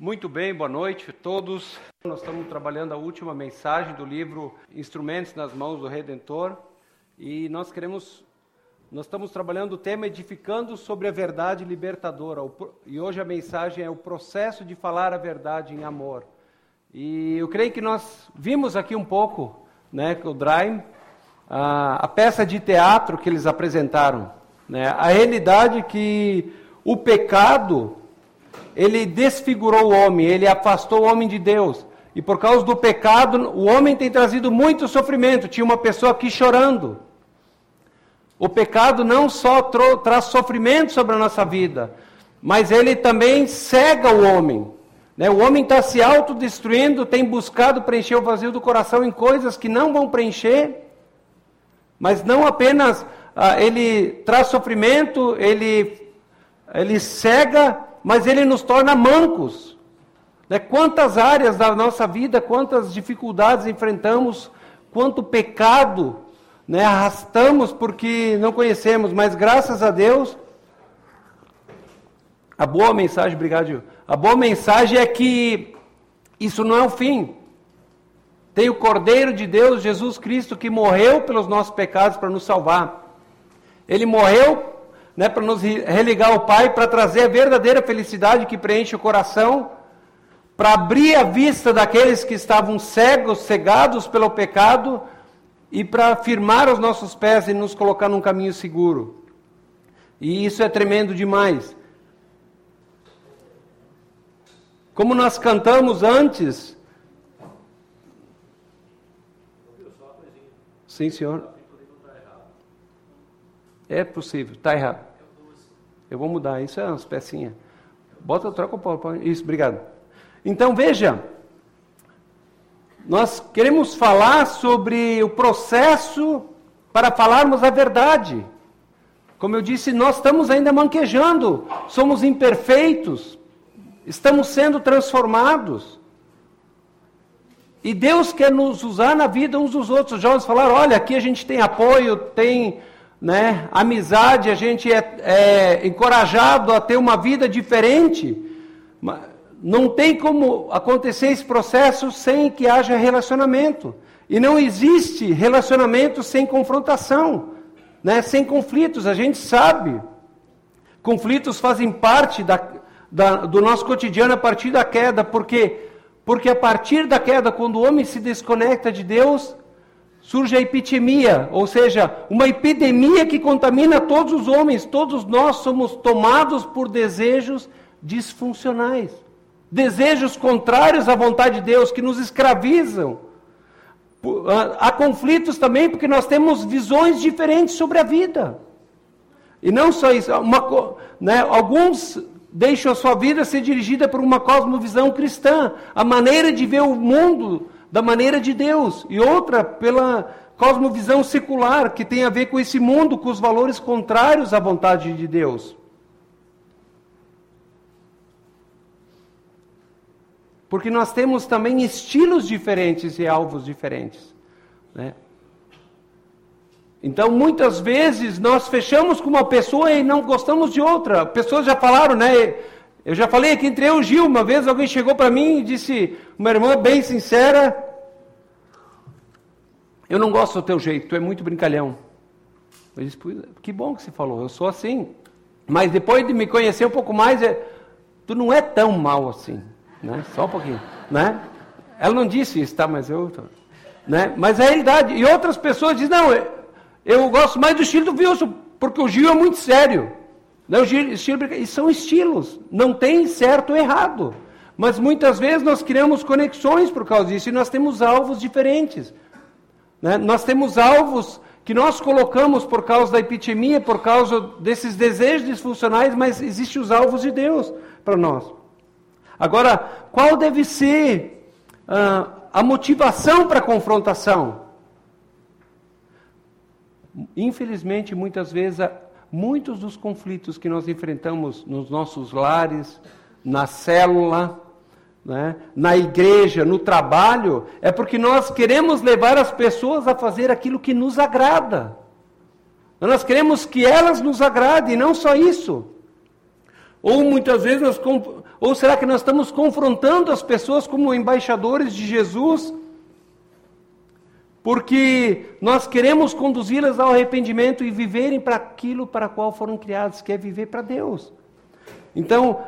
Muito bem, boa noite a todos. Nós estamos trabalhando a última mensagem do livro Instrumentos nas Mãos do Redentor e nós queremos, nós estamos trabalhando o tema edificando sobre a verdade libertadora e hoje a mensagem é o processo de falar a verdade em amor. E eu creio que nós vimos aqui um pouco, né, o Draim, a, a peça de teatro que eles apresentaram, né, a realidade que o pecado ele desfigurou o homem, ele afastou o homem de Deus. E por causa do pecado, o homem tem trazido muito sofrimento. Tinha uma pessoa aqui chorando. O pecado não só traz sofrimento sobre a nossa vida, mas ele também cega o homem. Né? O homem está se autodestruindo, tem buscado preencher o vazio do coração em coisas que não vão preencher, mas não apenas ah, ele traz sofrimento, ele, ele cega mas ele nos torna mancos. Né? Quantas áreas da nossa vida, quantas dificuldades enfrentamos, quanto pecado né, arrastamos porque não conhecemos, mas graças a Deus, a boa mensagem, obrigado. A boa mensagem é que isso não é o fim. Tem o Cordeiro de Deus, Jesus Cristo, que morreu pelos nossos pecados para nos salvar. Ele morreu né, para nos religar ao Pai, para trazer a verdadeira felicidade que preenche o coração, para abrir a vista daqueles que estavam cegos, cegados pelo pecado, e para firmar os nossos pés e nos colocar num caminho seguro. E isso é tremendo demais. Como nós cantamos antes. Sim, senhor. É possível, está errado. Eu vou mudar, isso é umas pecinhas. Bota, troca o PowerPoint. Isso, obrigado. Então veja, nós queremos falar sobre o processo para falarmos a verdade. Como eu disse, nós estamos ainda manquejando, somos imperfeitos, estamos sendo transformados. E Deus quer nos usar na vida uns dos outros. Os jovens falaram: olha, aqui a gente tem apoio, tem né? Amizade, a gente é, é encorajado a ter uma vida diferente. Não tem como acontecer esse processo sem que haja relacionamento. E não existe relacionamento sem confrontação, né? sem conflitos, a gente sabe. Conflitos fazem parte da, da, do nosso cotidiano a partir da queda, porque, porque a partir da queda, quando o homem se desconecta de Deus, surge a epidemia, ou seja, uma epidemia que contamina todos os homens, todos nós somos tomados por desejos disfuncionais, desejos contrários à vontade de Deus, que nos escravizam. Há conflitos também porque nós temos visões diferentes sobre a vida. E não só isso, uma, né, alguns deixam a sua vida ser dirigida por uma cosmovisão cristã, a maneira de ver o mundo da maneira de Deus, e outra pela cosmovisão secular, que tem a ver com esse mundo, com os valores contrários à vontade de Deus. Porque nós temos também estilos diferentes e alvos diferentes. Né? Então, muitas vezes, nós fechamos com uma pessoa e não gostamos de outra. Pessoas já falaram, né? Eu já falei aqui entre eu e o Gil, uma vez alguém chegou para mim e disse, uma irmã bem sincera, eu não gosto do teu jeito, tu é muito brincalhão. Eu disse, que bom que você falou, eu sou assim. Mas depois de me conhecer um pouco mais, é, tu não é tão mal assim, né? Só um pouquinho, né? Ela não disse isso, tá? Mas eu, né? Mas é a realidade. E outras pessoas dizem, não, eu, eu gosto mais do estilo do Wilson, porque o Gil é muito sério. O estilo, e são estilos, não tem certo ou errado. Mas muitas vezes nós criamos conexões por causa disso e nós temos alvos diferentes. Né? Nós temos alvos que nós colocamos por causa da epidemia, por causa desses desejos disfuncionais, mas existem os alvos de Deus para nós. Agora, qual deve ser uh, a motivação para a confrontação? Infelizmente, muitas vezes muitos dos conflitos que nós enfrentamos nos nossos lares, na célula, né, na igreja, no trabalho, é porque nós queremos levar as pessoas a fazer aquilo que nos agrada. Nós queremos que elas nos agradem, não só isso. Ou muitas vezes nós Ou será que nós estamos confrontando as pessoas como embaixadores de Jesus? Porque nós queremos conduzi-las ao arrependimento e viverem para aquilo para qual foram criados, que é viver para Deus. Então,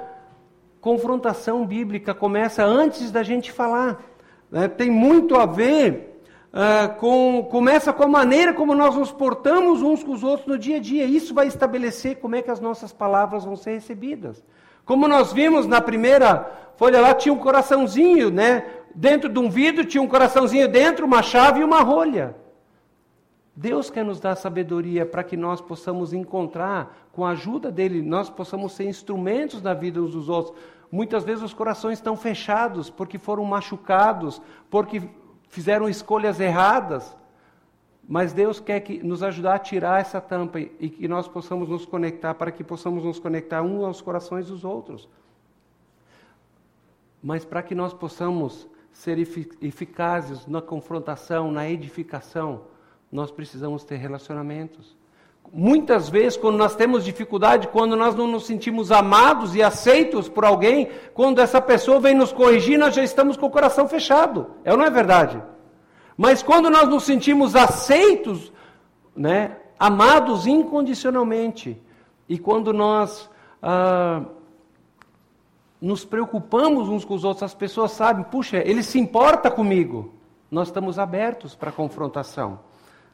confrontação bíblica começa antes da gente falar. Né? Tem muito a ver Uh, com, começa com a maneira como nós nos portamos uns com os outros no dia a dia. Isso vai estabelecer como é que as nossas palavras vão ser recebidas. Como nós vimos na primeira folha lá, tinha um coraçãozinho, né? Dentro de um vidro tinha um coraçãozinho dentro, uma chave e uma rolha. Deus quer nos dar sabedoria para que nós possamos encontrar, com a ajuda dele, nós possamos ser instrumentos na vida uns dos outros. Muitas vezes os corações estão fechados porque foram machucados, porque fizeram escolhas erradas. Mas Deus quer que, nos ajudar a tirar essa tampa e que nós possamos nos conectar, para que possamos nos conectar uns aos corações dos outros. Mas para que nós possamos ser eficazes na confrontação, na edificação, nós precisamos ter relacionamentos. Muitas vezes, quando nós temos dificuldade, quando nós não nos sentimos amados e aceitos por alguém, quando essa pessoa vem nos corrigir, nós já estamos com o coração fechado. É ou não é verdade? Mas quando nós nos sentimos aceitos, né, amados incondicionalmente, e quando nós ah, nos preocupamos uns com os outros, as pessoas sabem, puxa, ele se importa comigo. Nós estamos abertos para a confrontação.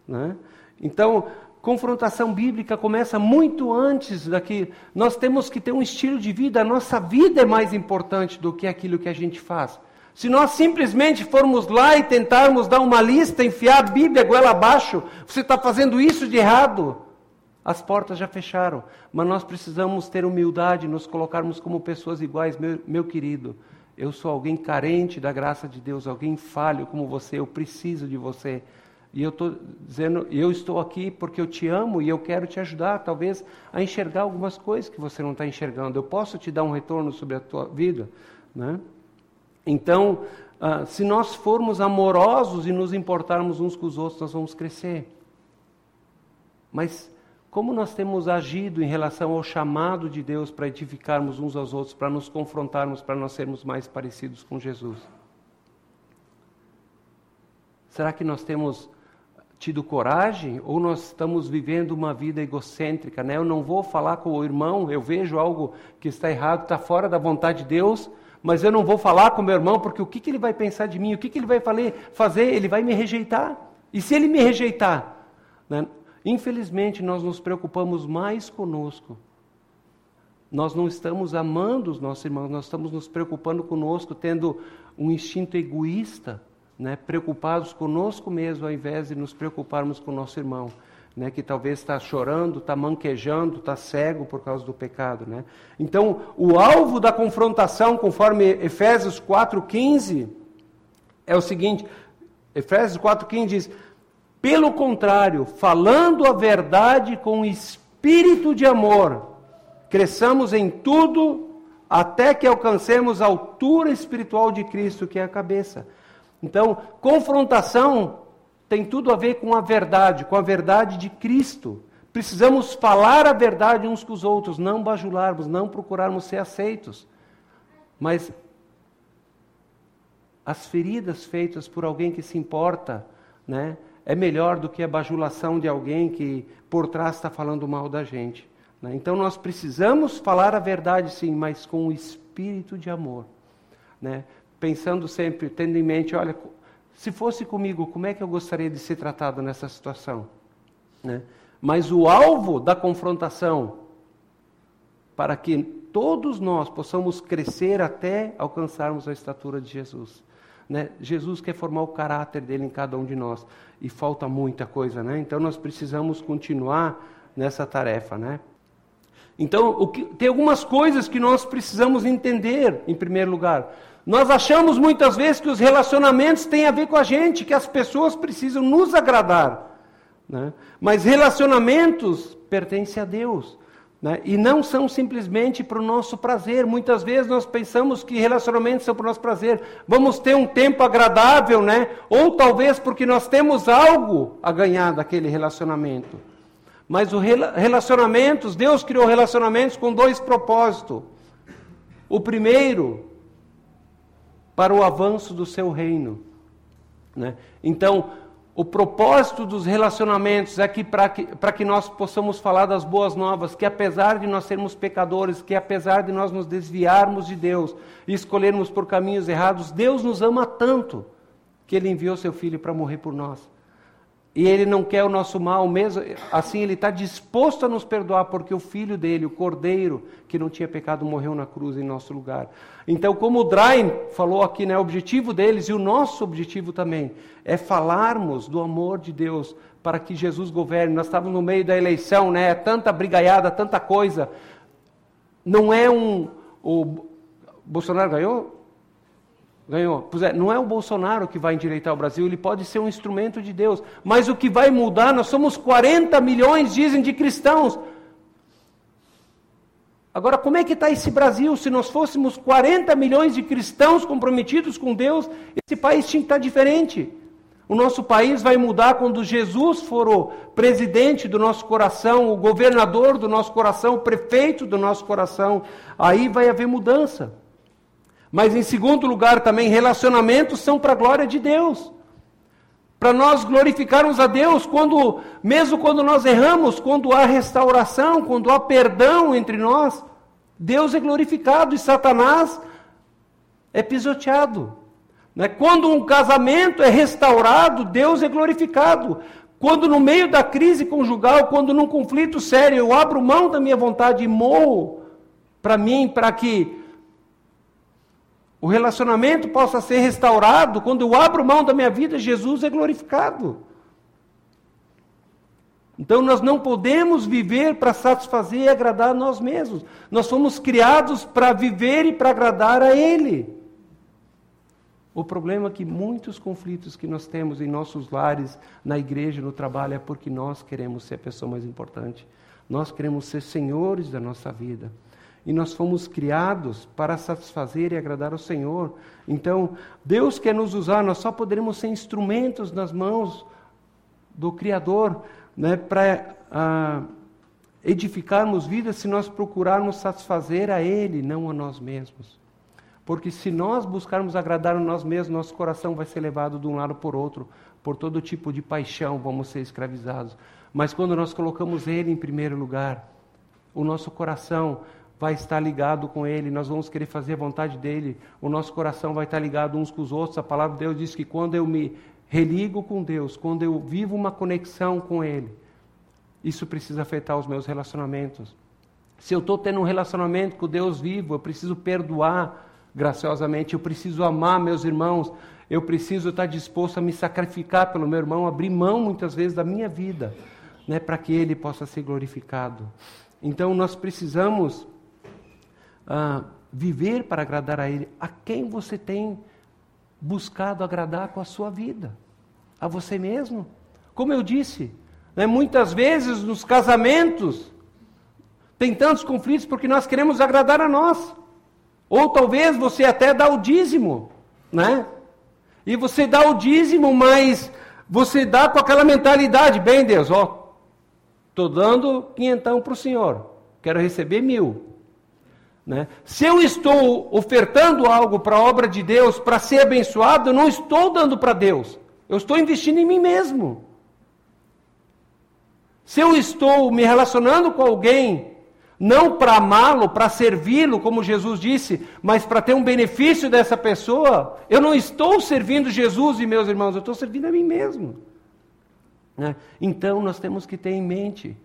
Né? Então, confrontação bíblica começa muito antes daqui. Nós temos que ter um estilo de vida, a nossa vida é mais importante do que aquilo que a gente faz. Se nós simplesmente formos lá e tentarmos dar uma lista, enfiar a Bíblia goela abaixo, você está fazendo isso de errado. As portas já fecharam, mas nós precisamos ter humildade, nos colocarmos como pessoas iguais, meu, meu querido. Eu sou alguém carente da graça de Deus, alguém falho como você, eu preciso de você. E eu estou dizendo, eu estou aqui porque eu te amo e eu quero te ajudar, talvez, a enxergar algumas coisas que você não está enxergando. Eu posso te dar um retorno sobre a tua vida, né? Então, ah, se nós formos amorosos e nos importarmos uns com os outros, nós vamos crescer. Mas como nós temos agido em relação ao chamado de Deus para edificarmos uns aos outros, para nos confrontarmos, para nós sermos mais parecidos com Jesus? Será que nós temos tido coragem ou nós estamos vivendo uma vida egocêntrica, né? Eu não vou falar com o irmão, eu vejo algo que está errado, está fora da vontade de Deus, mas eu não vou falar com meu irmão porque o que, que ele vai pensar de mim? O que, que ele vai fazer? Ele vai me rejeitar. E se ele me rejeitar? Né? Infelizmente, nós nos preocupamos mais conosco. Nós não estamos amando os nossos irmãos, nós estamos nos preocupando conosco, tendo um instinto egoísta né, preocupados conosco mesmo, ao invés de nos preocuparmos com o nosso irmão, né, que talvez está chorando, está manquejando, está cego por causa do pecado. Né? Então, o alvo da confrontação, conforme Efésios 4,15, é o seguinte: Efésios 4,15 diz: pelo contrário, falando a verdade com espírito de amor, cresçamos em tudo até que alcancemos a altura espiritual de Cristo, que é a cabeça. Então, confrontação tem tudo a ver com a verdade, com a verdade de Cristo. Precisamos falar a verdade uns com os outros, não bajularmos, não procurarmos ser aceitos. Mas as feridas feitas por alguém que se importa, né, é melhor do que a bajulação de alguém que por trás está falando mal da gente. Né? Então nós precisamos falar a verdade, sim, mas com o espírito de amor. Né? pensando sempre, tendo em mente, olha, se fosse comigo, como é que eu gostaria de ser tratado nessa situação? Né? Mas o alvo da confrontação, para que todos nós possamos crescer até alcançarmos a estatura de Jesus. Né? Jesus quer formar o caráter dele em cada um de nós. E falta muita coisa, né? Então nós precisamos continuar nessa tarefa, né? Então, que, tem algumas coisas que nós precisamos entender, em primeiro lugar. Nós achamos muitas vezes que os relacionamentos têm a ver com a gente, que as pessoas precisam nos agradar. Né? Mas relacionamentos pertencem a Deus. Né? E não são simplesmente para o nosso prazer. Muitas vezes nós pensamos que relacionamentos são para o nosso prazer. Vamos ter um tempo agradável, né? ou talvez porque nós temos algo a ganhar daquele relacionamento. Mas os relacionamentos, Deus criou relacionamentos com dois propósitos O primeiro, para o avanço do seu reino. Né? Então, o propósito dos relacionamentos é que para que, que nós possamos falar das boas novas, que apesar de nós sermos pecadores, que apesar de nós nos desviarmos de Deus e escolhermos por caminhos errados, Deus nos ama tanto que Ele enviou Seu Filho para morrer por nós e ele não quer o nosso mal, mesmo assim ele está disposto a nos perdoar, porque o filho dele, o cordeiro, que não tinha pecado, morreu na cruz em nosso lugar. Então, como o Drain falou aqui, né, o objetivo deles e o nosso objetivo também é falarmos do amor de Deus para que Jesus governe. Nós estávamos no meio da eleição, né, tanta brigaiada, tanta coisa. Não é um. O Bolsonaro ganhou? Ganhou. Pois é, não é o Bolsonaro que vai endireitar o Brasil, ele pode ser um instrumento de Deus. Mas o que vai mudar, nós somos 40 milhões, dizem, de cristãos. Agora, como é que está esse Brasil? Se nós fôssemos 40 milhões de cristãos comprometidos com Deus, esse país tinha que estar diferente. O nosso país vai mudar quando Jesus for o presidente do nosso coração, o governador do nosso coração, o prefeito do nosso coração. Aí vai haver mudança. Mas em segundo lugar também, relacionamentos são para a glória de Deus. Para nós glorificarmos a Deus, quando, mesmo quando nós erramos, quando há restauração, quando há perdão entre nós, Deus é glorificado e Satanás é pisoteado. Né? Quando um casamento é restaurado, Deus é glorificado. Quando no meio da crise conjugal, quando num conflito sério eu abro mão da minha vontade e morro para mim, para que o relacionamento possa ser restaurado, quando eu abro mão da minha vida, Jesus é glorificado. Então nós não podemos viver para satisfazer e agradar a nós mesmos. Nós fomos criados para viver e para agradar a Ele. O problema é que muitos conflitos que nós temos em nossos lares, na igreja, no trabalho, é porque nós queremos ser a pessoa mais importante. Nós queremos ser senhores da nossa vida e nós fomos criados para satisfazer e agradar ao Senhor. Então, Deus quer nos usar, nós só poderemos ser instrumentos nas mãos do Criador né, para ah, edificarmos vidas se nós procurarmos satisfazer a Ele, não a nós mesmos. Porque se nós buscarmos agradar a nós mesmos, nosso coração vai ser levado de um lado por outro, por todo tipo de paixão, vamos ser escravizados. Mas quando nós colocamos Ele em primeiro lugar, o nosso coração vai estar ligado com Ele, nós vamos querer fazer a vontade dEle, o nosso coração vai estar ligado uns com os outros. A palavra de Deus diz que quando eu me religo com Deus, quando eu vivo uma conexão com Ele, isso precisa afetar os meus relacionamentos. Se eu estou tendo um relacionamento com Deus vivo, eu preciso perdoar graciosamente, eu preciso amar meus irmãos, eu preciso estar disposto a me sacrificar pelo meu irmão, abrir mão muitas vezes da minha vida, né, para que ele possa ser glorificado. Então nós precisamos ah, viver para agradar a Ele, a quem você tem buscado agradar com a sua vida? A você mesmo? Como eu disse, né, muitas vezes nos casamentos tem tantos conflitos porque nós queremos agradar a nós. Ou talvez você até dá o dízimo, né? E você dá o dízimo, mas você dá com aquela mentalidade, bem Deus, ó, estou dando quinhentão para o Senhor, quero receber mil. Né? Se eu estou ofertando algo para a obra de Deus, para ser abençoado, eu não estou dando para Deus, eu estou investindo em mim mesmo. Se eu estou me relacionando com alguém, não para amá-lo, para servi-lo, como Jesus disse, mas para ter um benefício dessa pessoa, eu não estou servindo Jesus e meus irmãos, eu estou servindo a mim mesmo. Né? Então nós temos que ter em mente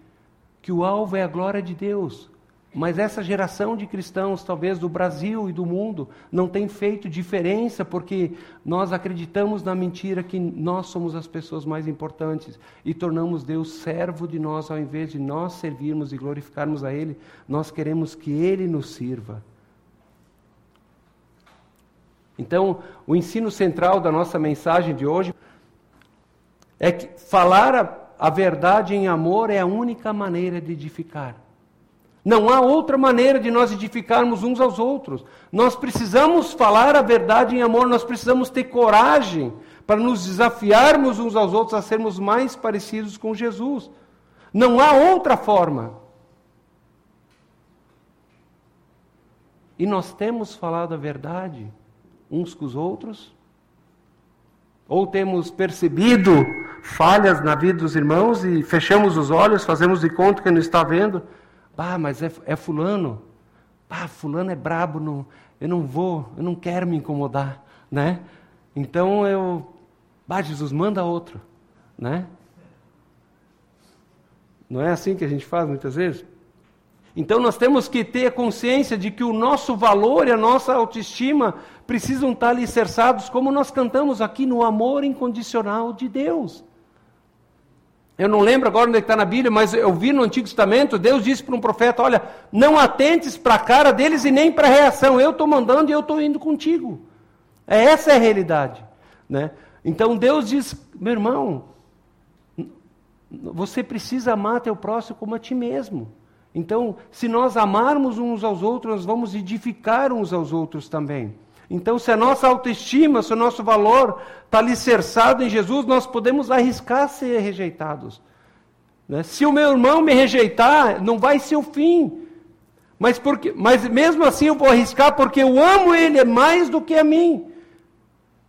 que o alvo é a glória de Deus. Mas essa geração de cristãos, talvez do Brasil e do mundo, não tem feito diferença porque nós acreditamos na mentira que nós somos as pessoas mais importantes e tornamos Deus servo de nós ao invés de nós servirmos e glorificarmos a Ele, nós queremos que Ele nos sirva. Então, o ensino central da nossa mensagem de hoje é que falar a, a verdade em amor é a única maneira de edificar. Não há outra maneira de nós edificarmos uns aos outros. Nós precisamos falar a verdade em amor, nós precisamos ter coragem para nos desafiarmos uns aos outros a sermos mais parecidos com Jesus. Não há outra forma. E nós temos falado a verdade uns com os outros? Ou temos percebido falhas na vida dos irmãos e fechamos os olhos, fazemos de conta que não está vendo? Ah, mas é, é fulano. Ah, fulano é brabo, não, eu não vou, eu não quero me incomodar, né? Então eu, ah, Jesus, manda outro, né? Não é assim que a gente faz muitas vezes? Então nós temos que ter consciência de que o nosso valor e a nossa autoestima precisam estar alicerçados, como nós cantamos aqui, no amor incondicional de Deus. Eu não lembro agora onde é está na Bíblia, mas eu vi no Antigo Testamento, Deus disse para um profeta: Olha, não atentes para a cara deles e nem para a reação, eu estou mandando e eu estou indo contigo. É, essa é a realidade. Né? Então Deus diz: Meu irmão, você precisa amar teu próximo como a ti mesmo. Então, se nós amarmos uns aos outros, nós vamos edificar uns aos outros também. Então, se a nossa autoestima, se o nosso valor está alicerçado em Jesus, nós podemos arriscar ser rejeitados. Né? Se o meu irmão me rejeitar, não vai ser o fim. Mas, porque, mas mesmo assim eu vou arriscar porque eu amo ele mais do que a mim.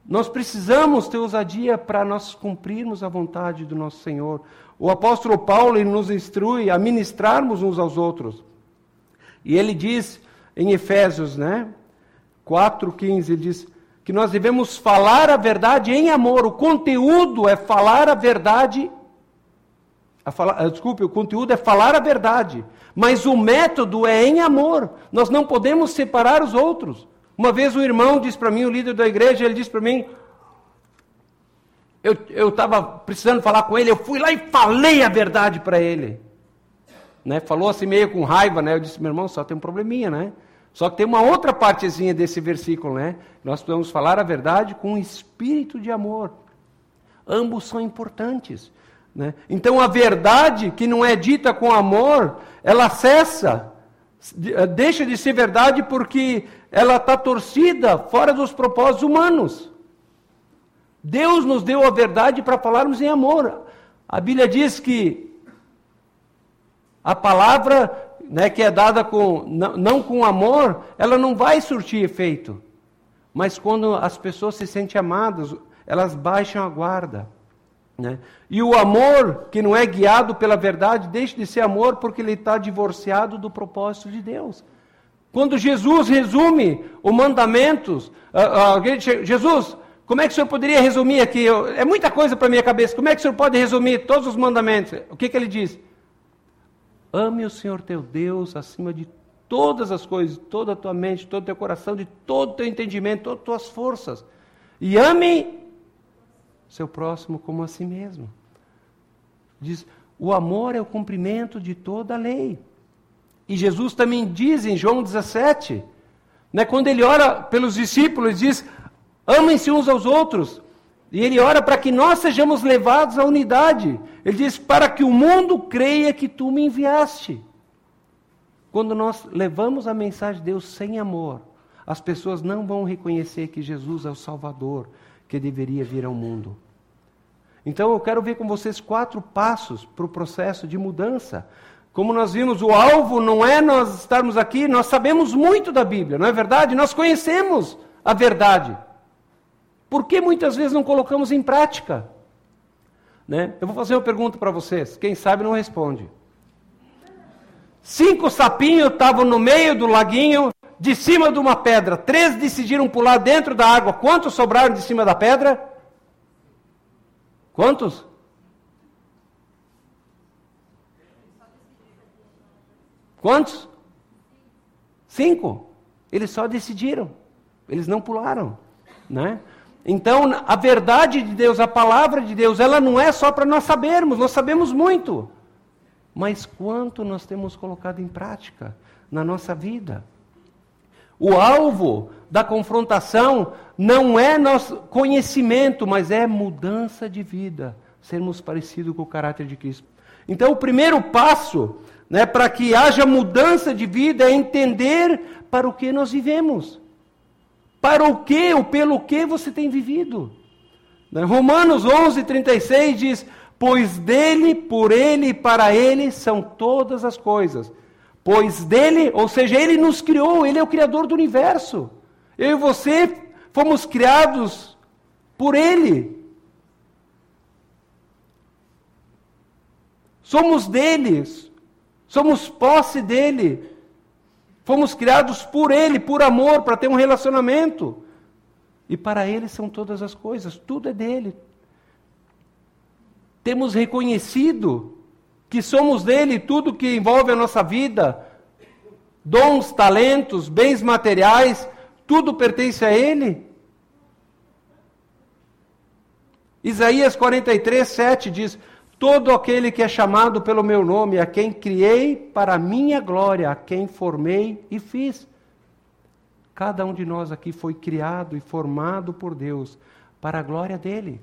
Nós precisamos ter ousadia para nós cumprirmos a vontade do nosso Senhor. O apóstolo Paulo nos instrui a ministrarmos uns aos outros. E ele diz em Efésios, né, 4:15, ele diz que nós devemos falar a verdade em amor. O conteúdo é falar a verdade a falar, ah, desculpe, o conteúdo é falar a verdade, mas o método é em amor. Nós não podemos separar os outros. Uma vez um irmão disse para mim, o líder da igreja, ele disse para mim, eu estava precisando falar com ele, eu fui lá e falei a verdade para ele. Né? Falou assim meio com raiva, né? Eu disse, meu irmão, só tem um probleminha, né? Só que tem uma outra partezinha desse versículo, né? Nós podemos falar a verdade com um espírito de amor. Ambos são importantes. Né? Então a verdade que não é dita com amor, ela cessa, deixa de ser verdade porque ela está torcida fora dos propósitos humanos. Deus nos deu a verdade para falarmos em amor. A Bíblia diz que a palavra né, que é dada com, não, não com amor, ela não vai surtir efeito. Mas quando as pessoas se sentem amadas, elas baixam a guarda. Né? E o amor que não é guiado pela verdade deixa de ser amor porque ele está divorciado do propósito de Deus. Quando Jesus resume os mandamentos, alguém chega, Jesus, como é que o senhor poderia resumir aqui? é muita coisa para minha cabeça. Como é que o senhor pode resumir todos os mandamentos? O que, que ele diz? Ame o Senhor teu Deus acima de todas as coisas, toda a tua mente, todo o teu coração, de todo o teu entendimento, todas as tuas forças. E ame seu próximo como a si mesmo. Diz: o amor é o cumprimento de toda a lei. E Jesus também diz em João 17, né, quando ele ora pelos discípulos, diz: Amem-se uns aos outros. E ele ora para que nós sejamos levados à unidade. Ele diz: Para que o mundo creia que tu me enviaste. Quando nós levamos a mensagem de Deus sem amor, as pessoas não vão reconhecer que Jesus é o Salvador que deveria vir ao mundo. Então eu quero ver com vocês quatro passos para o processo de mudança. Como nós vimos, o alvo não é nós estarmos aqui, nós sabemos muito da Bíblia, não é verdade? Nós conhecemos a verdade. Por que muitas vezes não colocamos em prática? Né? Eu vou fazer uma pergunta para vocês, quem sabe não responde. Cinco sapinhos estavam no meio do laguinho, de cima de uma pedra. Três decidiram pular dentro da água. Quantos sobraram de cima da pedra? Quantos? Quantos? Cinco. Eles só decidiram. Eles não pularam, né? Então, a verdade de Deus, a palavra de Deus, ela não é só para nós sabermos, nós sabemos muito. Mas quanto nós temos colocado em prática na nossa vida? O alvo da confrontação não é nosso conhecimento, mas é mudança de vida, sermos parecidos com o caráter de Cristo. Então, o primeiro passo né, para que haja mudança de vida é entender para o que nós vivemos. Para o que ou pelo que você tem vivido? Né? Romanos 11, 36 diz: Pois dele, por ele e para ele são todas as coisas. Pois dele, ou seja, ele nos criou, ele é o criador do universo. Eu e você fomos criados por ele. Somos deles, somos posse dele. Fomos criados por ele, por amor, para ter um relacionamento. E para ele são todas as coisas, tudo é dele. Temos reconhecido que somos dele tudo que envolve a nossa vida, dons, talentos, bens materiais, tudo pertence a ele. Isaías 43, 7 diz: Todo aquele que é chamado pelo meu nome, a quem criei para a minha glória, a quem formei e fiz. Cada um de nós aqui foi criado e formado por Deus para a glória dele.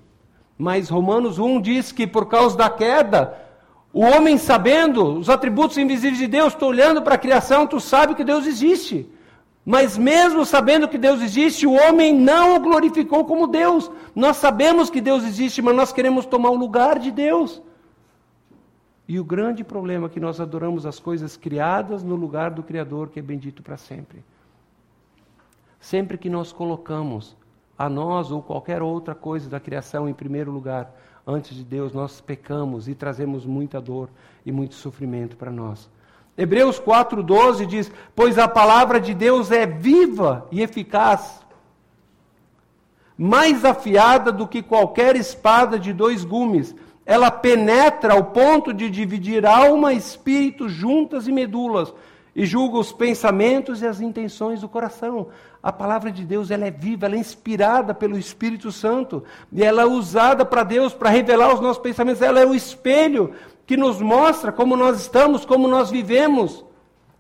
Mas Romanos 1 diz que por causa da queda, o homem sabendo os atributos invisíveis de Deus, tu olhando para a criação, tu sabe que Deus existe. Mas mesmo sabendo que Deus existe, o homem não o glorificou como Deus. Nós sabemos que Deus existe, mas nós queremos tomar o lugar de Deus. E o grande problema é que nós adoramos as coisas criadas no lugar do Criador, que é bendito para sempre. Sempre que nós colocamos a nós ou qualquer outra coisa da criação em primeiro lugar, antes de Deus, nós pecamos e trazemos muita dor e muito sofrimento para nós. Hebreus 4,12 diz: Pois a palavra de Deus é viva e eficaz, mais afiada do que qualquer espada de dois gumes. Ela penetra ao ponto de dividir alma e espírito juntas e medulas, e julga os pensamentos e as intenções do coração. A palavra de Deus ela é viva, ela é inspirada pelo Espírito Santo e ela é usada para Deus para revelar os nossos pensamentos. Ela é o espelho que nos mostra como nós estamos, como nós vivemos,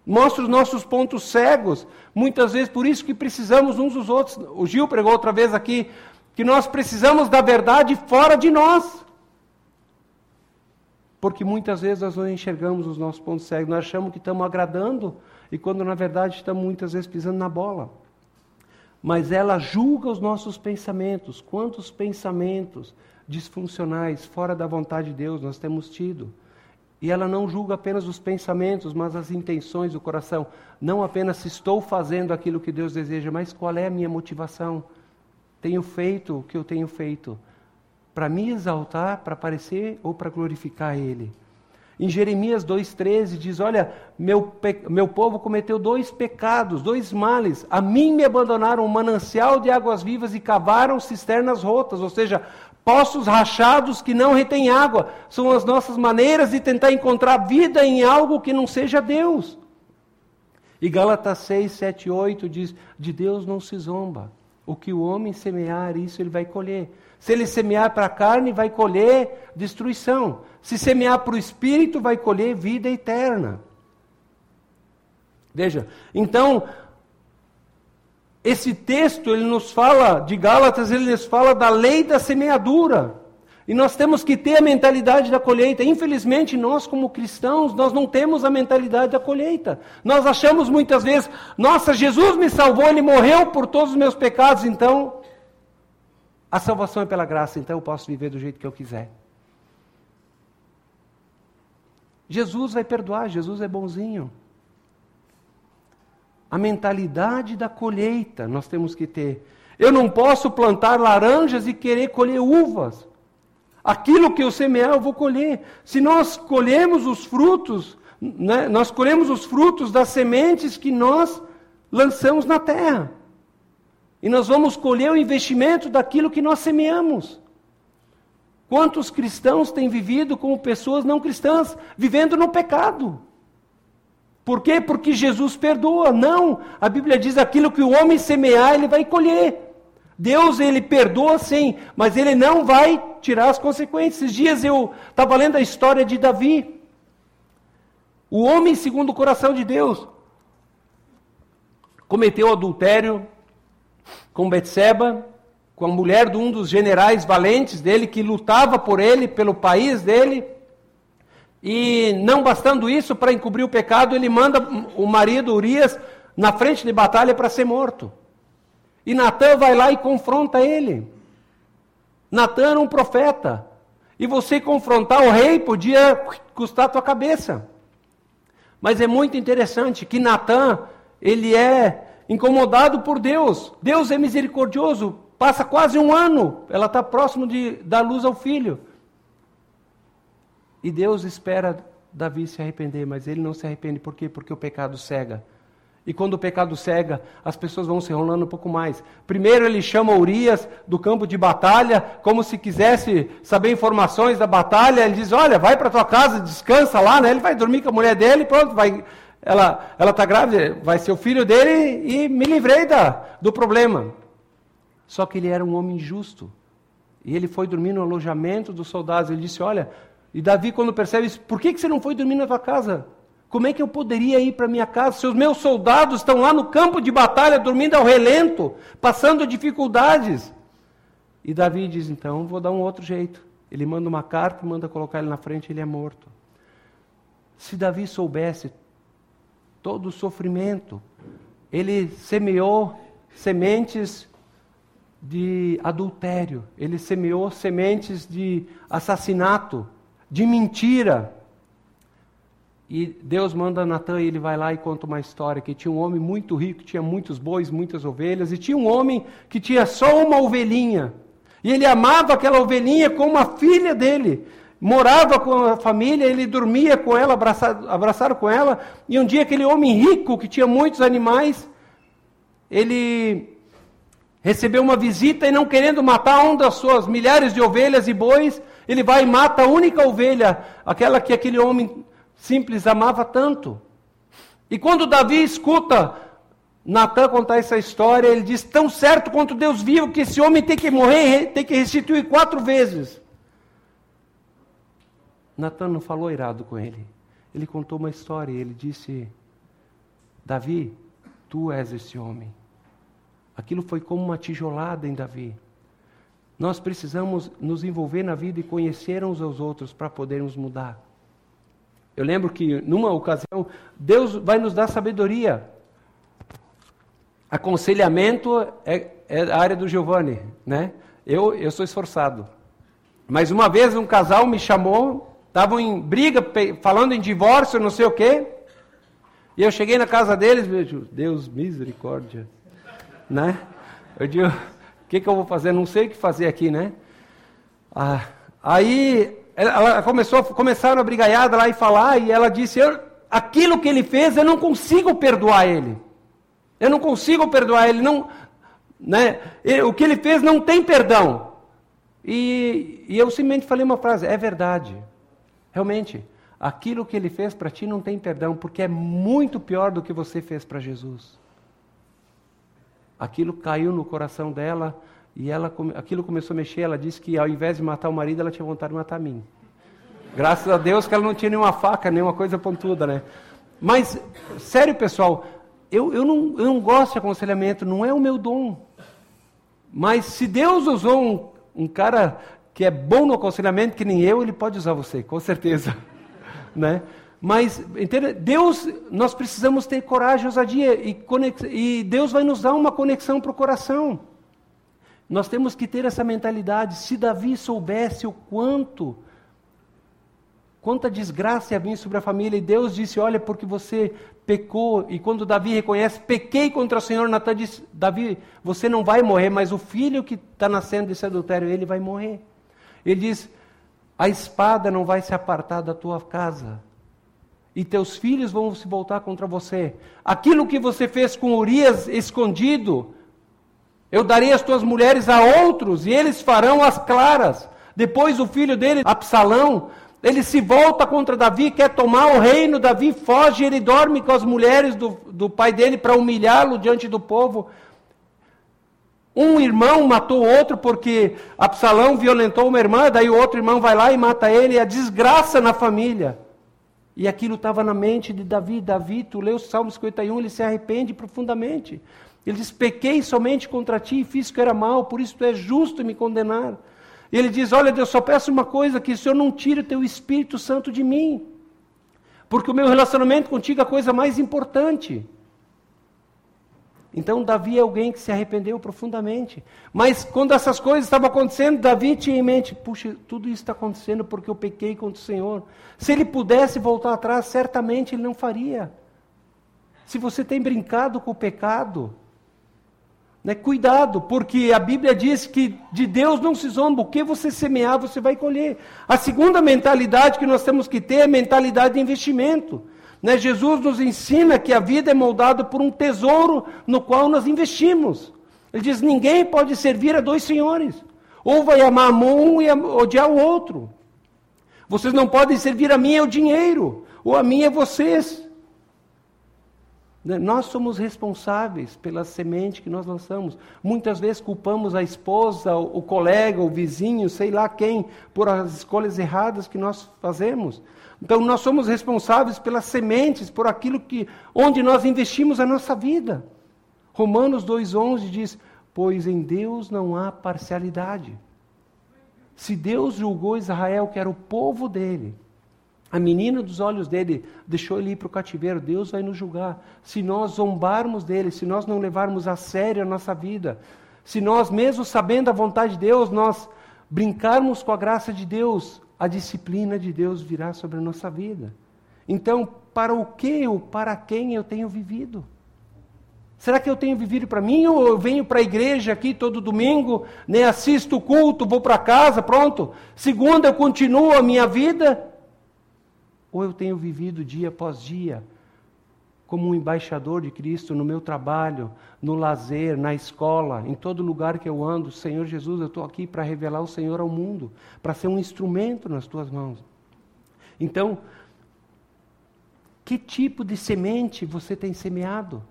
mostra os nossos pontos cegos. Muitas vezes por isso que precisamos uns dos outros. O Gil pregou outra vez aqui que nós precisamos da verdade fora de nós. Porque muitas vezes nós não enxergamos os nossos pontos cegos, nós achamos que estamos agradando, e quando na verdade estamos muitas vezes pisando na bola mas ela julga os nossos pensamentos. Quantos pensamentos disfuncionais, fora da vontade de Deus, nós temos tido? E ela não julga apenas os pensamentos, mas as intenções do coração. Não apenas se estou fazendo aquilo que Deus deseja, mas qual é a minha motivação? Tenho feito o que eu tenho feito para me exaltar, para aparecer ou para glorificar Ele? Em Jeremias 2,13 diz: Olha, meu, meu povo cometeu dois pecados, dois males. A mim me abandonaram um manancial de águas vivas e cavaram cisternas rotas, ou seja, poços rachados que não retêm água. São as nossas maneiras de tentar encontrar vida em algo que não seja Deus. E Gálatas 6, 7, 8 diz: De Deus não se zomba. O que o homem semear, isso ele vai colher. Se ele semear para a carne, vai colher destruição. Se semear para o espírito, vai colher vida eterna. Veja, então, esse texto, ele nos fala, de Gálatas, ele nos fala da lei da semeadura. E nós temos que ter a mentalidade da colheita. Infelizmente, nós, como cristãos, nós não temos a mentalidade da colheita. Nós achamos muitas vezes, nossa, Jesus me salvou, ele morreu por todos os meus pecados, então a salvação é pela graça, então eu posso viver do jeito que eu quiser. Jesus vai perdoar, Jesus é bonzinho. A mentalidade da colheita nós temos que ter. Eu não posso plantar laranjas e querer colher uvas. Aquilo que eu semear, eu vou colher. Se nós colhemos os frutos, né, nós colhemos os frutos das sementes que nós lançamos na terra. E nós vamos colher o investimento daquilo que nós semeamos. Quantos cristãos têm vivido como pessoas não cristãs, vivendo no pecado? Por quê? Porque Jesus perdoa. Não, a Bíblia diz aquilo que o homem semear, ele vai colher. Deus, ele perdoa sim, mas ele não vai tirar as consequências. Esses dias eu estava lendo a história de Davi. O homem segundo o coração de Deus cometeu adultério, com Betseba, com a mulher de um dos generais valentes dele, que lutava por ele, pelo país dele. E não bastando isso, para encobrir o pecado, ele manda o marido Urias na frente de batalha para ser morto. E Natan vai lá e confronta ele. Natan era um profeta. E você confrontar o rei podia custar a tua cabeça. Mas é muito interessante que Natan, ele é incomodado por Deus. Deus é misericordioso. Passa quase um ano, ela está próximo de dar luz ao filho. E Deus espera Davi se arrepender, mas ele não se arrepende. Por quê? Porque o pecado cega. E quando o pecado cega, as pessoas vão se enrolando um pouco mais. Primeiro ele chama Urias do campo de batalha, como se quisesse saber informações da batalha. Ele diz: Olha, vai para tua casa, descansa lá, né? Ele vai dormir com a mulher dele, pronto, vai. Ela está grávida, vai ser o filho dele e me livrei da, do problema. Só que ele era um homem justo. E ele foi dormir no alojamento dos soldados. Ele disse: Olha, e Davi, quando percebe isso, por que, que você não foi dormir na tua casa? Como é que eu poderia ir para minha casa se os meus soldados estão lá no campo de batalha, dormindo ao relento, passando dificuldades? E Davi diz: então, vou dar um outro jeito. Ele manda uma carta, manda colocar ele na frente, ele é morto. Se Davi soubesse todo o sofrimento, ele semeou sementes de adultério, ele semeou sementes de assassinato, de mentira. E Deus manda Natan e ele vai lá e conta uma história que tinha um homem muito rico, tinha muitos bois, muitas ovelhas, e tinha um homem que tinha só uma ovelhinha. E ele amava aquela ovelhinha como a filha dele. Morava com a família, ele dormia com ela, abraçado, abraçado com ela. E um dia aquele homem rico que tinha muitos animais, ele recebeu uma visita e não querendo matar um das suas milhares de ovelhas e bois, ele vai e mata a única ovelha, aquela que aquele homem simples amava tanto. E quando Davi escuta Natan contar essa história, ele diz: tão certo quanto Deus viu que esse homem tem que morrer, tem que restituir quatro vezes. Natan não falou irado com ele. Ele contou uma história. Ele disse: Davi, tu és esse homem. Aquilo foi como uma tijolada em Davi. Nós precisamos nos envolver na vida e conhecer uns aos outros para podermos mudar. Eu lembro que numa ocasião, Deus vai nos dar sabedoria. Aconselhamento é, é a área do Giovanni, né? Eu, eu sou esforçado. Mas uma vez um casal me chamou, estavam em briga, falando em divórcio, não sei o quê. E eu cheguei na casa deles, vejo, Deus, misericórdia. Né? Eu digo, o que, que eu vou fazer? Não sei o que fazer aqui, né? Ah, aí ela começou, começaram a brigaiada lá e falar, e ela disse: aquilo que ele fez, eu não consigo perdoar ele. Eu não consigo perdoar ele. Não, né? O que ele fez não tem perdão. E, e eu simplesmente falei uma frase: é verdade. Realmente, aquilo que ele fez para ti não tem perdão, porque é muito pior do que você fez para Jesus. Aquilo caiu no coração dela, e ela, aquilo começou a mexer, ela disse que ao invés de matar o marido, ela tinha vontade de matar mim. Graças a Deus que ela não tinha nenhuma faca, nenhuma coisa pontuda, né? Mas, sério pessoal, eu, eu, não, eu não gosto de aconselhamento, não é o meu dom. Mas se Deus usou um, um cara que é bom no aconselhamento, que nem eu, ele pode usar você, com certeza. né? Mas, entende? Deus, nós precisamos ter coragem, ousadia, e, e Deus vai nos dar uma conexão para o coração. Nós temos que ter essa mentalidade. Se Davi soubesse o quanto, quanta desgraça ia vir sobre a família, e Deus disse: Olha, porque você pecou, e quando Davi reconhece, pequei contra o Senhor, Natan disse: Davi, você não vai morrer, mas o filho que está nascendo desse adultério, ele vai morrer. Ele diz: A espada não vai se apartar da tua casa, e teus filhos vão se voltar contra você. Aquilo que você fez com Urias escondido, eu darei as tuas mulheres a outros, e eles farão as claras. Depois o filho dele, Absalão, ele se volta contra Davi, quer tomar o reino. Davi foge, ele dorme com as mulheres do, do pai dele para humilhá-lo diante do povo. Um irmão matou outro porque Absalão violentou uma irmã, daí o outro irmão vai lá e mata ele, a desgraça na família. E aquilo estava na mente de Davi. Davi, tu leu o Salmo 51, ele se arrepende profundamente. Ele diz: Pequei somente contra ti e fiz que era mal, por isso tu és justo em me condenar. Ele diz: Olha, Deus, só peço uma coisa: que o Senhor não tire o teu Espírito Santo de mim. Porque o meu relacionamento contigo é a coisa mais importante. Então, Davi é alguém que se arrependeu profundamente. Mas quando essas coisas estavam acontecendo, Davi tinha em mente: puxa, tudo isso está acontecendo porque eu pequei contra o Senhor. Se ele pudesse voltar atrás, certamente ele não faria. Se você tem brincado com o pecado, né, cuidado, porque a Bíblia diz que de Deus não se zomba. O que você semear, você vai colher. A segunda mentalidade que nós temos que ter é a mentalidade de investimento. Né? Jesus nos ensina que a vida é moldada por um tesouro no qual nós investimos. Ele diz: ninguém pode servir a dois senhores. Ou vai amar um e odiar o outro. Vocês não podem servir a mim e o dinheiro, ou a mim e vocês. Né? Nós somos responsáveis pela semente que nós lançamos. Muitas vezes culpamos a esposa, o colega, o vizinho, sei lá quem, por as escolhas erradas que nós fazemos. Então nós somos responsáveis pelas sementes, por aquilo que onde nós investimos a nossa vida. Romanos 2:11 diz: "Pois em Deus não há parcialidade". Se Deus julgou Israel, que era o povo dele, a menina dos olhos dele deixou ele ir para o cativeiro, Deus vai nos julgar. Se nós zombarmos dele, se nós não levarmos a sério a nossa vida, se nós, mesmo sabendo a vontade de Deus, nós brincarmos com a graça de Deus, a disciplina de Deus virá sobre a nossa vida. Então, para o que ou para quem eu tenho vivido? Será que eu tenho vivido para mim ou eu venho para a igreja aqui todo domingo, né, assisto o culto, vou para casa, pronto? Segunda eu continuo a minha vida? Ou eu tenho vivido dia após dia como um embaixador de Cristo no meu trabalho, no lazer, na escola, em todo lugar que eu ando. Senhor Jesus, eu estou aqui para revelar o Senhor ao mundo, para ser um instrumento nas tuas mãos. Então, que tipo de semente você tem semeado?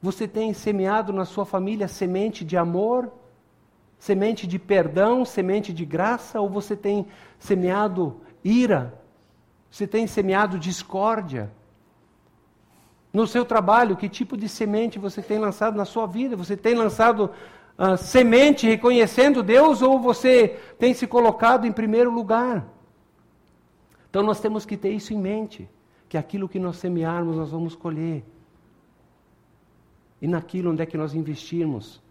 Você tem semeado na sua família semente de amor, semente de perdão, semente de graça, ou você tem semeado ira, você tem semeado discórdia? No seu trabalho, que tipo de semente você tem lançado na sua vida? Você tem lançado uh, semente reconhecendo Deus ou você tem se colocado em primeiro lugar? Então nós temos que ter isso em mente, que aquilo que nós semearmos nós vamos colher. E naquilo onde é que nós investirmos.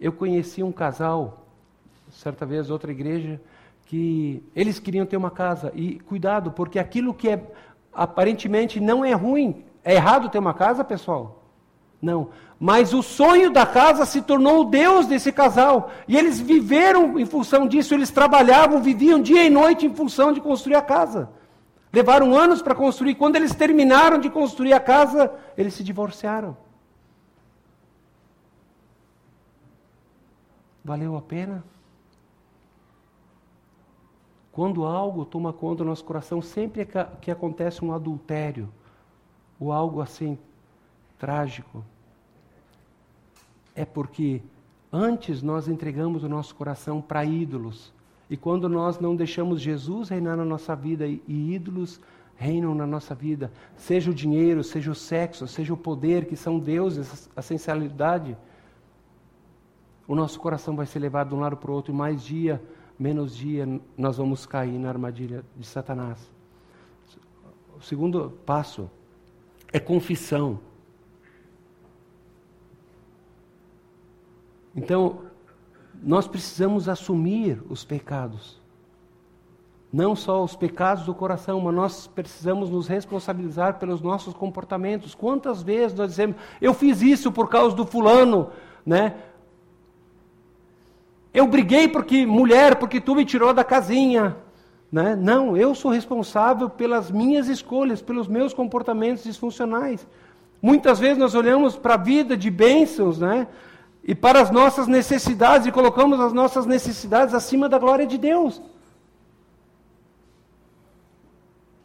Eu conheci um casal, certa vez, outra igreja, que eles queriam ter uma casa. E cuidado, porque aquilo que é aparentemente não é ruim, é errado ter uma casa, pessoal? Não. Mas o sonho da casa se tornou o Deus desse casal. E eles viveram em função disso, eles trabalhavam, viviam dia e noite em função de construir a casa. Levaram anos para construir. Quando eles terminaram de construir a casa, eles se divorciaram. Valeu a pena? Quando algo toma conta do nosso coração, sempre que acontece um adultério, ou algo assim trágico, é porque antes nós entregamos o nosso coração para ídolos. E quando nós não deixamos Jesus reinar na nossa vida e ídolos reinam na nossa vida, seja o dinheiro, seja o sexo, seja o poder, que são deuses, a sensualidade, o nosso coração vai ser levado de um lado para o outro, e mais dia menos dia nós vamos cair na armadilha de Satanás. O segundo passo é confissão. Então, nós precisamos assumir os pecados. Não só os pecados do coração, mas nós precisamos nos responsabilizar pelos nossos comportamentos. Quantas vezes nós dizemos, eu fiz isso por causa do fulano, né? Eu briguei porque mulher, porque tu me tirou da casinha. Né? Não, eu sou responsável pelas minhas escolhas, pelos meus comportamentos disfuncionais. Muitas vezes nós olhamos para a vida de bênçãos, né? E para as nossas necessidades e colocamos as nossas necessidades acima da glória de Deus.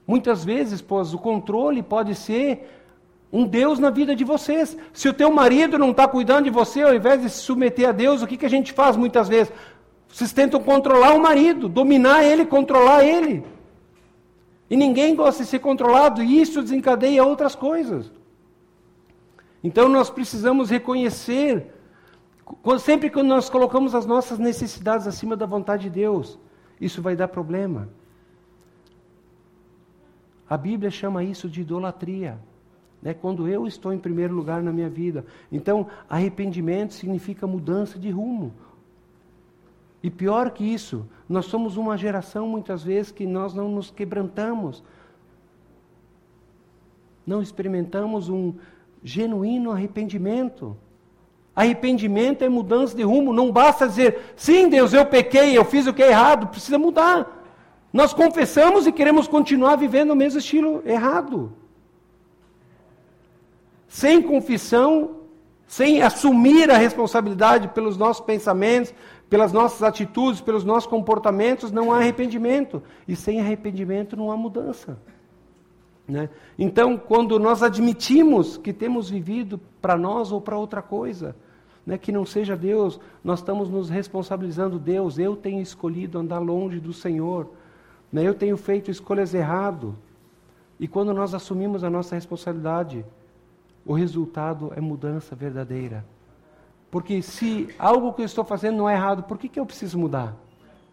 Muitas vezes, pois, o controle pode ser um Deus na vida de vocês. Se o teu marido não está cuidando de você, ao invés de se submeter a Deus, o que, que a gente faz muitas vezes? Vocês tentam controlar o marido, dominar ele, controlar ele. E ninguém gosta de ser controlado, e isso desencadeia outras coisas. Então nós precisamos reconhecer, sempre que nós colocamos as nossas necessidades acima da vontade de Deus, isso vai dar problema. A Bíblia chama isso de idolatria. Né, quando eu estou em primeiro lugar na minha vida. Então, arrependimento significa mudança de rumo. E pior que isso, nós somos uma geração muitas vezes que nós não nos quebrantamos, não experimentamos um genuíno arrependimento. Arrependimento é mudança de rumo, não basta dizer, sim, Deus, eu pequei, eu fiz o que é errado, precisa mudar. Nós confessamos e queremos continuar vivendo o mesmo estilo errado. Sem confissão, sem assumir a responsabilidade pelos nossos pensamentos, pelas nossas atitudes, pelos nossos comportamentos, não há arrependimento. E sem arrependimento não há mudança. Né? Então, quando nós admitimos que temos vivido para nós ou para outra coisa, né, que não seja Deus, nós estamos nos responsabilizando. Deus, eu tenho escolhido andar longe do Senhor. Né, eu tenho feito escolhas errado. E quando nós assumimos a nossa responsabilidade, o resultado é mudança verdadeira. Porque se algo que eu estou fazendo não é errado, por que, que eu preciso mudar?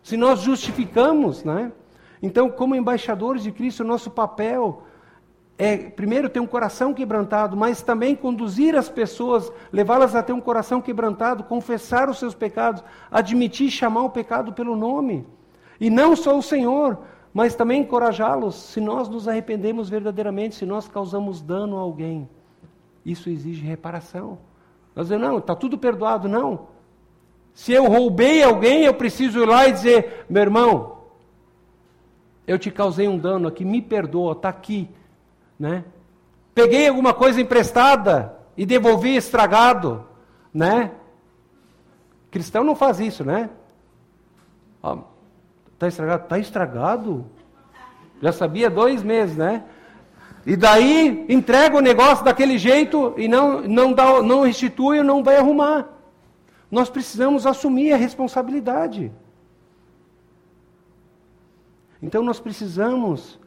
Se nós justificamos, né? Então, como embaixadores de Cristo, nosso papel é, primeiro, ter um coração quebrantado, mas também conduzir as pessoas, levá-las a ter um coração quebrantado, confessar os seus pecados, admitir chamar o pecado pelo nome. E não só o Senhor, mas também encorajá-los, se nós nos arrependemos verdadeiramente, se nós causamos dano a alguém. Isso exige reparação. Nós dizemos, não, está tudo perdoado, não. Se eu roubei alguém, eu preciso ir lá e dizer, meu irmão, eu te causei um dano aqui, me perdoa, está aqui. Né? Peguei alguma coisa emprestada e devolvi estragado, né? Cristão não faz isso, né? Está estragado? Está estragado? Já sabia dois meses, né? E daí entrega o negócio daquele jeito e não, não, dá, não restitui ou não vai arrumar. Nós precisamos assumir a responsabilidade. Então nós precisamos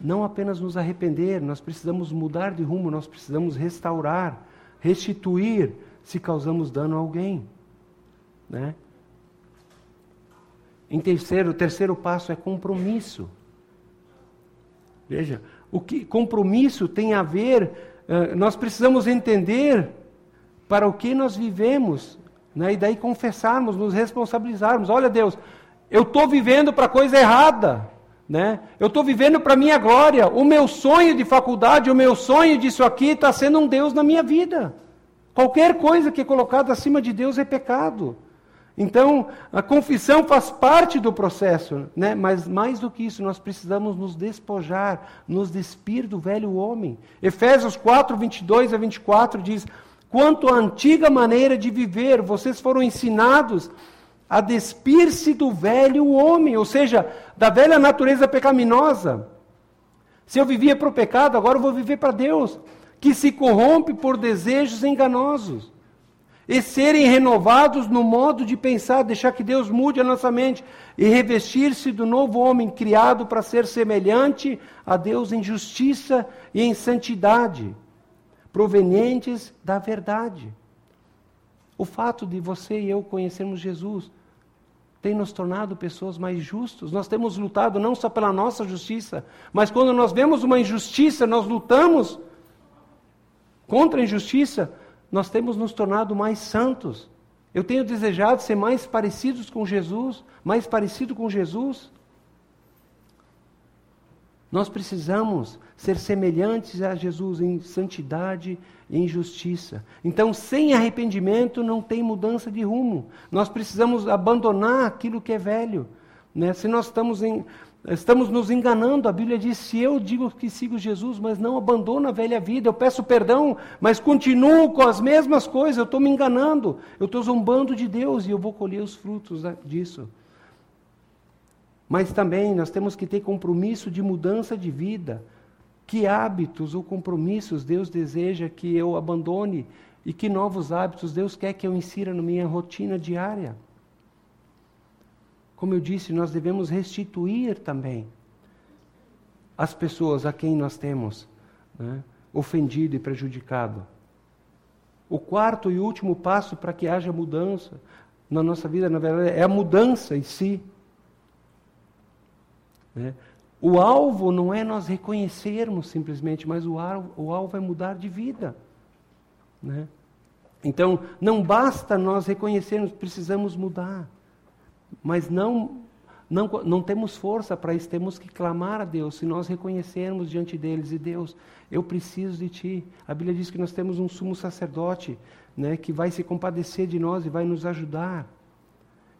não apenas nos arrepender, nós precisamos mudar de rumo, nós precisamos restaurar, restituir se causamos dano a alguém. Né? Em terceiro, o terceiro passo é compromisso. Veja, o que compromisso tem a ver, uh, nós precisamos entender para o que nós vivemos, né? e daí confessarmos, nos responsabilizarmos. Olha, Deus, eu estou vivendo para coisa errada. Né? Eu estou vivendo para minha glória. O meu sonho de faculdade, o meu sonho disso aqui está sendo um Deus na minha vida. Qualquer coisa que é colocada acima de Deus é pecado. Então, a confissão faz parte do processo, né? mas mais do que isso, nós precisamos nos despojar, nos despir do velho homem. Efésios 4, 22 a 24 diz: Quanto à antiga maneira de viver, vocês foram ensinados a despir-se do velho homem, ou seja, da velha natureza pecaminosa. Se eu vivia para o pecado, agora eu vou viver para Deus, que se corrompe por desejos enganosos e serem renovados no modo de pensar, deixar que Deus mude a nossa mente e revestir-se do novo homem criado para ser semelhante a Deus em justiça e em santidade, provenientes da verdade. O fato de você e eu conhecermos Jesus tem nos tornado pessoas mais justas. Nós temos lutado não só pela nossa justiça, mas quando nós vemos uma injustiça, nós lutamos contra a injustiça nós temos nos tornado mais santos. Eu tenho desejado ser mais parecidos com Jesus, mais parecido com Jesus. Nós precisamos ser semelhantes a Jesus em santidade e em justiça. Então, sem arrependimento não tem mudança de rumo. Nós precisamos abandonar aquilo que é velho. Né? Se nós estamos em, Estamos nos enganando. A Bíblia diz: se eu digo que sigo Jesus, mas não abandono a velha vida, eu peço perdão, mas continuo com as mesmas coisas, eu estou me enganando, eu estou zombando de Deus e eu vou colher os frutos disso. Mas também nós temos que ter compromisso de mudança de vida. Que hábitos ou compromissos Deus deseja que eu abandone e que novos hábitos Deus quer que eu insira na minha rotina diária? Como eu disse, nós devemos restituir também as pessoas a quem nós temos né, ofendido e prejudicado. O quarto e último passo para que haja mudança na nossa vida, na verdade, é a mudança em si. Né? O alvo não é nós reconhecermos simplesmente, mas o alvo, o alvo é mudar de vida. Né? Então, não basta nós reconhecermos, precisamos mudar. Mas não, não, não temos força para isso, temos que clamar a Deus. Se nós reconhecermos diante deles, e Deus, eu preciso de Ti. A Bíblia diz que nós temos um sumo sacerdote né, que vai se compadecer de nós e vai nos ajudar.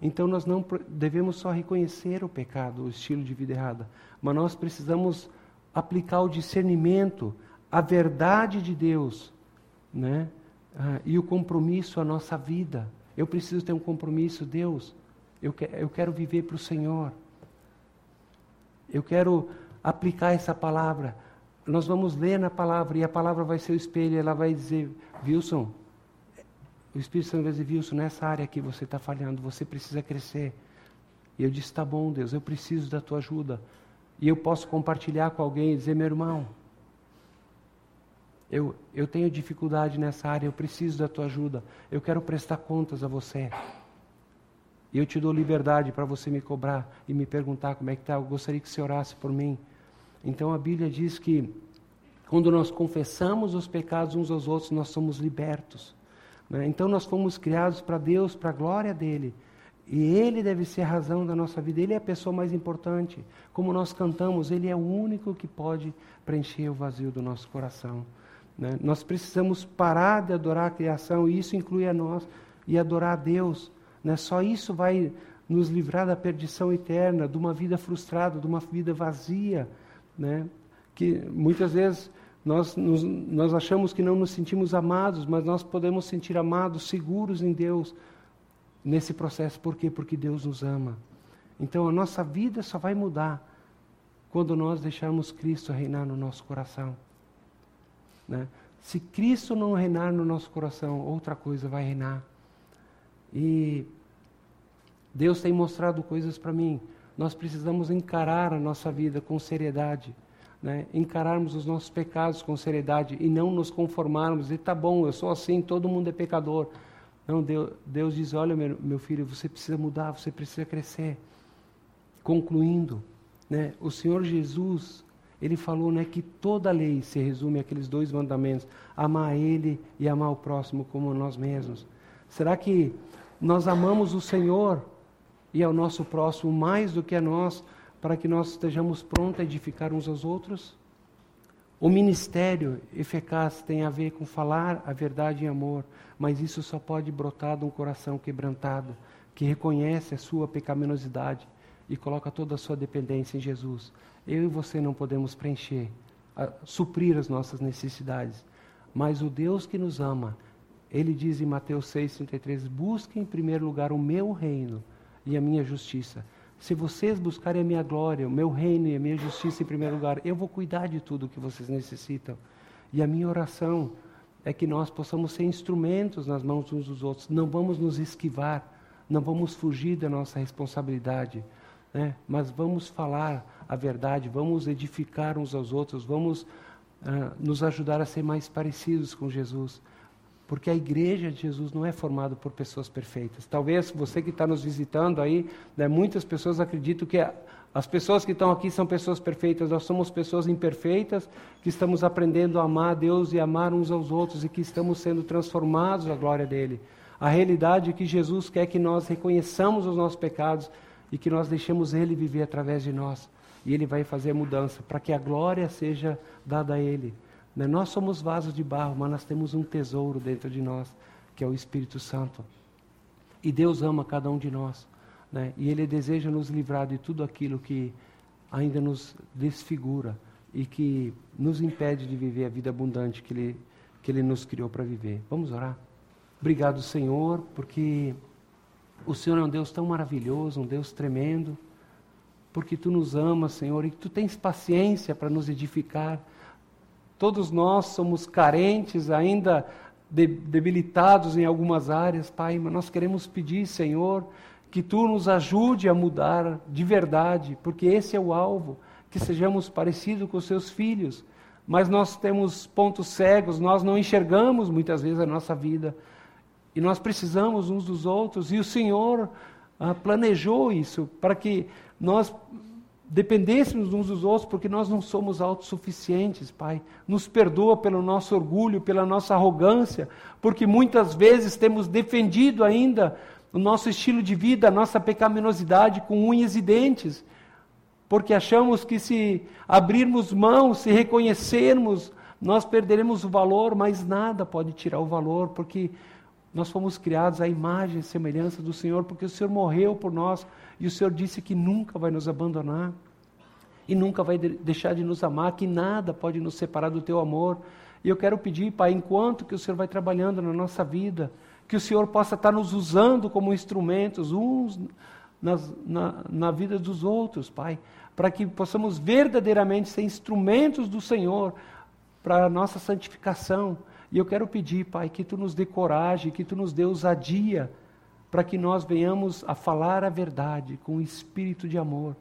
Então nós não devemos só reconhecer o pecado, o estilo de vida errada, mas nós precisamos aplicar o discernimento, a verdade de Deus, né? Ah, e o compromisso à nossa vida. Eu preciso ter um compromisso, Deus. Eu, que, eu quero viver para o Senhor. Eu quero aplicar essa palavra. Nós vamos ler na palavra e a palavra vai ser o espelho. Ela vai dizer, Wilson, o Espírito Santo vai dizer, Wilson, nessa área aqui você está falhando, você precisa crescer. E eu disse, tá bom, Deus, eu preciso da tua ajuda. E eu posso compartilhar com alguém e dizer, meu irmão, eu, eu tenho dificuldade nessa área, eu preciso da tua ajuda. Eu quero prestar contas a você. E eu te dou liberdade para você me cobrar e me perguntar como é que está. Eu gostaria que você orasse por mim. Então a Bíblia diz que quando nós confessamos os pecados uns aos outros, nós somos libertos. Né? Então nós fomos criados para Deus, para a glória dele. E Ele deve ser a razão da nossa vida, Ele é a pessoa mais importante. Como nós cantamos, Ele é o único que pode preencher o vazio do nosso coração. Né? Nós precisamos parar de adorar a criação, e isso inclui a nós, e adorar a Deus. Né? Só isso vai nos livrar da perdição eterna, de uma vida frustrada, de uma vida vazia. Né? Que muitas vezes nós, nos, nós achamos que não nos sentimos amados, mas nós podemos sentir amados, seguros em Deus nesse processo. Por quê? Porque Deus nos ama. Então a nossa vida só vai mudar quando nós deixarmos Cristo reinar no nosso coração. Né? Se Cristo não reinar no nosso coração, outra coisa vai reinar. E Deus tem mostrado coisas para mim. Nós precisamos encarar a nossa vida com seriedade né, encararmos os nossos pecados com seriedade e não nos conformarmos e tá bom, eu sou assim, todo mundo é pecador. Não, Deus, Deus diz: olha, meu, meu, filho, você precisa mudar, você precisa crescer. Concluindo, né, o Senhor Jesus, ele falou né, que toda a lei se resume àqueles dois mandamentos: amar Ele e amar o próximo como nós mesmos. Será que nós amamos o Senhor e ao nosso próximo mais do que a nós? para que nós estejamos prontos a edificar uns aos outros? O ministério eficaz tem a ver com falar a verdade em amor, mas isso só pode brotar de um coração quebrantado, que reconhece a sua pecaminosidade e coloca toda a sua dependência em Jesus. Eu e você não podemos preencher, suprir as nossas necessidades, mas o Deus que nos ama, ele diz em Mateus 6,33: Busque em primeiro lugar o meu reino e a minha justiça se vocês buscarem a minha glória, o meu reino e a minha justiça em primeiro lugar, eu vou cuidar de tudo o que vocês necessitam. E a minha oração é que nós possamos ser instrumentos nas mãos uns dos outros. Não vamos nos esquivar, não vamos fugir da nossa responsabilidade, né? mas vamos falar a verdade, vamos edificar uns aos outros, vamos uh, nos ajudar a ser mais parecidos com Jesus. Porque a igreja de Jesus não é formada por pessoas perfeitas. Talvez você que está nos visitando aí, né, muitas pessoas acreditam que as pessoas que estão aqui são pessoas perfeitas. Nós somos pessoas imperfeitas que estamos aprendendo a amar a Deus e amar uns aos outros e que estamos sendo transformados à glória dele. A realidade é que Jesus quer que nós reconheçamos os nossos pecados e que nós deixemos Ele viver através de nós. E Ele vai fazer a mudança para que a glória seja dada a Ele. Né? Nós somos vasos de barro, mas nós temos um tesouro dentro de nós, que é o Espírito Santo. E Deus ama cada um de nós. Né? E Ele deseja nos livrar de tudo aquilo que ainda nos desfigura e que nos impede de viver a vida abundante que Ele, que Ele nos criou para viver. Vamos orar? Obrigado, Senhor, porque o Senhor é um Deus tão maravilhoso, um Deus tremendo, porque Tu nos amas, Senhor, e Tu tens paciência para nos edificar Todos nós somos carentes, ainda debilitados em algumas áreas, Pai, mas nós queremos pedir, Senhor, que Tu nos ajude a mudar de verdade, porque esse é o alvo, que sejamos parecidos com os Seus filhos. Mas nós temos pontos cegos, nós não enxergamos muitas vezes a nossa vida. E nós precisamos uns dos outros, e o Senhor ah, planejou isso para que nós dependêssemos uns dos outros, porque nós não somos autossuficientes, Pai. Nos perdoa pelo nosso orgulho, pela nossa arrogância, porque muitas vezes temos defendido ainda o nosso estilo de vida, a nossa pecaminosidade com unhas e dentes, porque achamos que se abrirmos mão, se reconhecermos, nós perderemos o valor, mas nada pode tirar o valor, porque nós fomos criados à imagem e semelhança do Senhor, porque o Senhor morreu por nós e o Senhor disse que nunca vai nos abandonar e nunca vai deixar de nos amar, que nada pode nos separar do teu amor. E eu quero pedir, Pai, enquanto que o Senhor vai trabalhando na nossa vida, que o Senhor possa estar nos usando como instrumentos, uns nas, na, na vida dos outros, Pai, para que possamos verdadeiramente ser instrumentos do Senhor para a nossa santificação. E eu quero pedir, Pai, que Tu nos dê coragem, que Tu nos dê ousadia, para que nós venhamos a falar a verdade com o espírito de amor,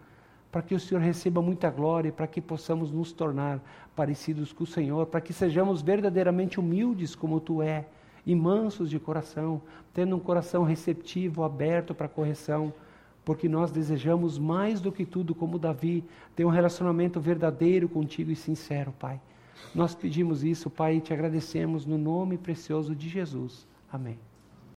para que o Senhor receba muita glória, para que possamos nos tornar parecidos com o Senhor, para que sejamos verdadeiramente humildes como Tu é, e mansos de coração, tendo um coração receptivo, aberto para correção, porque nós desejamos mais do que tudo, como Davi, ter um relacionamento verdadeiro contigo e sincero, Pai. Nós pedimos isso, Pai, e te agradecemos no nome precioso de Jesus. Amém.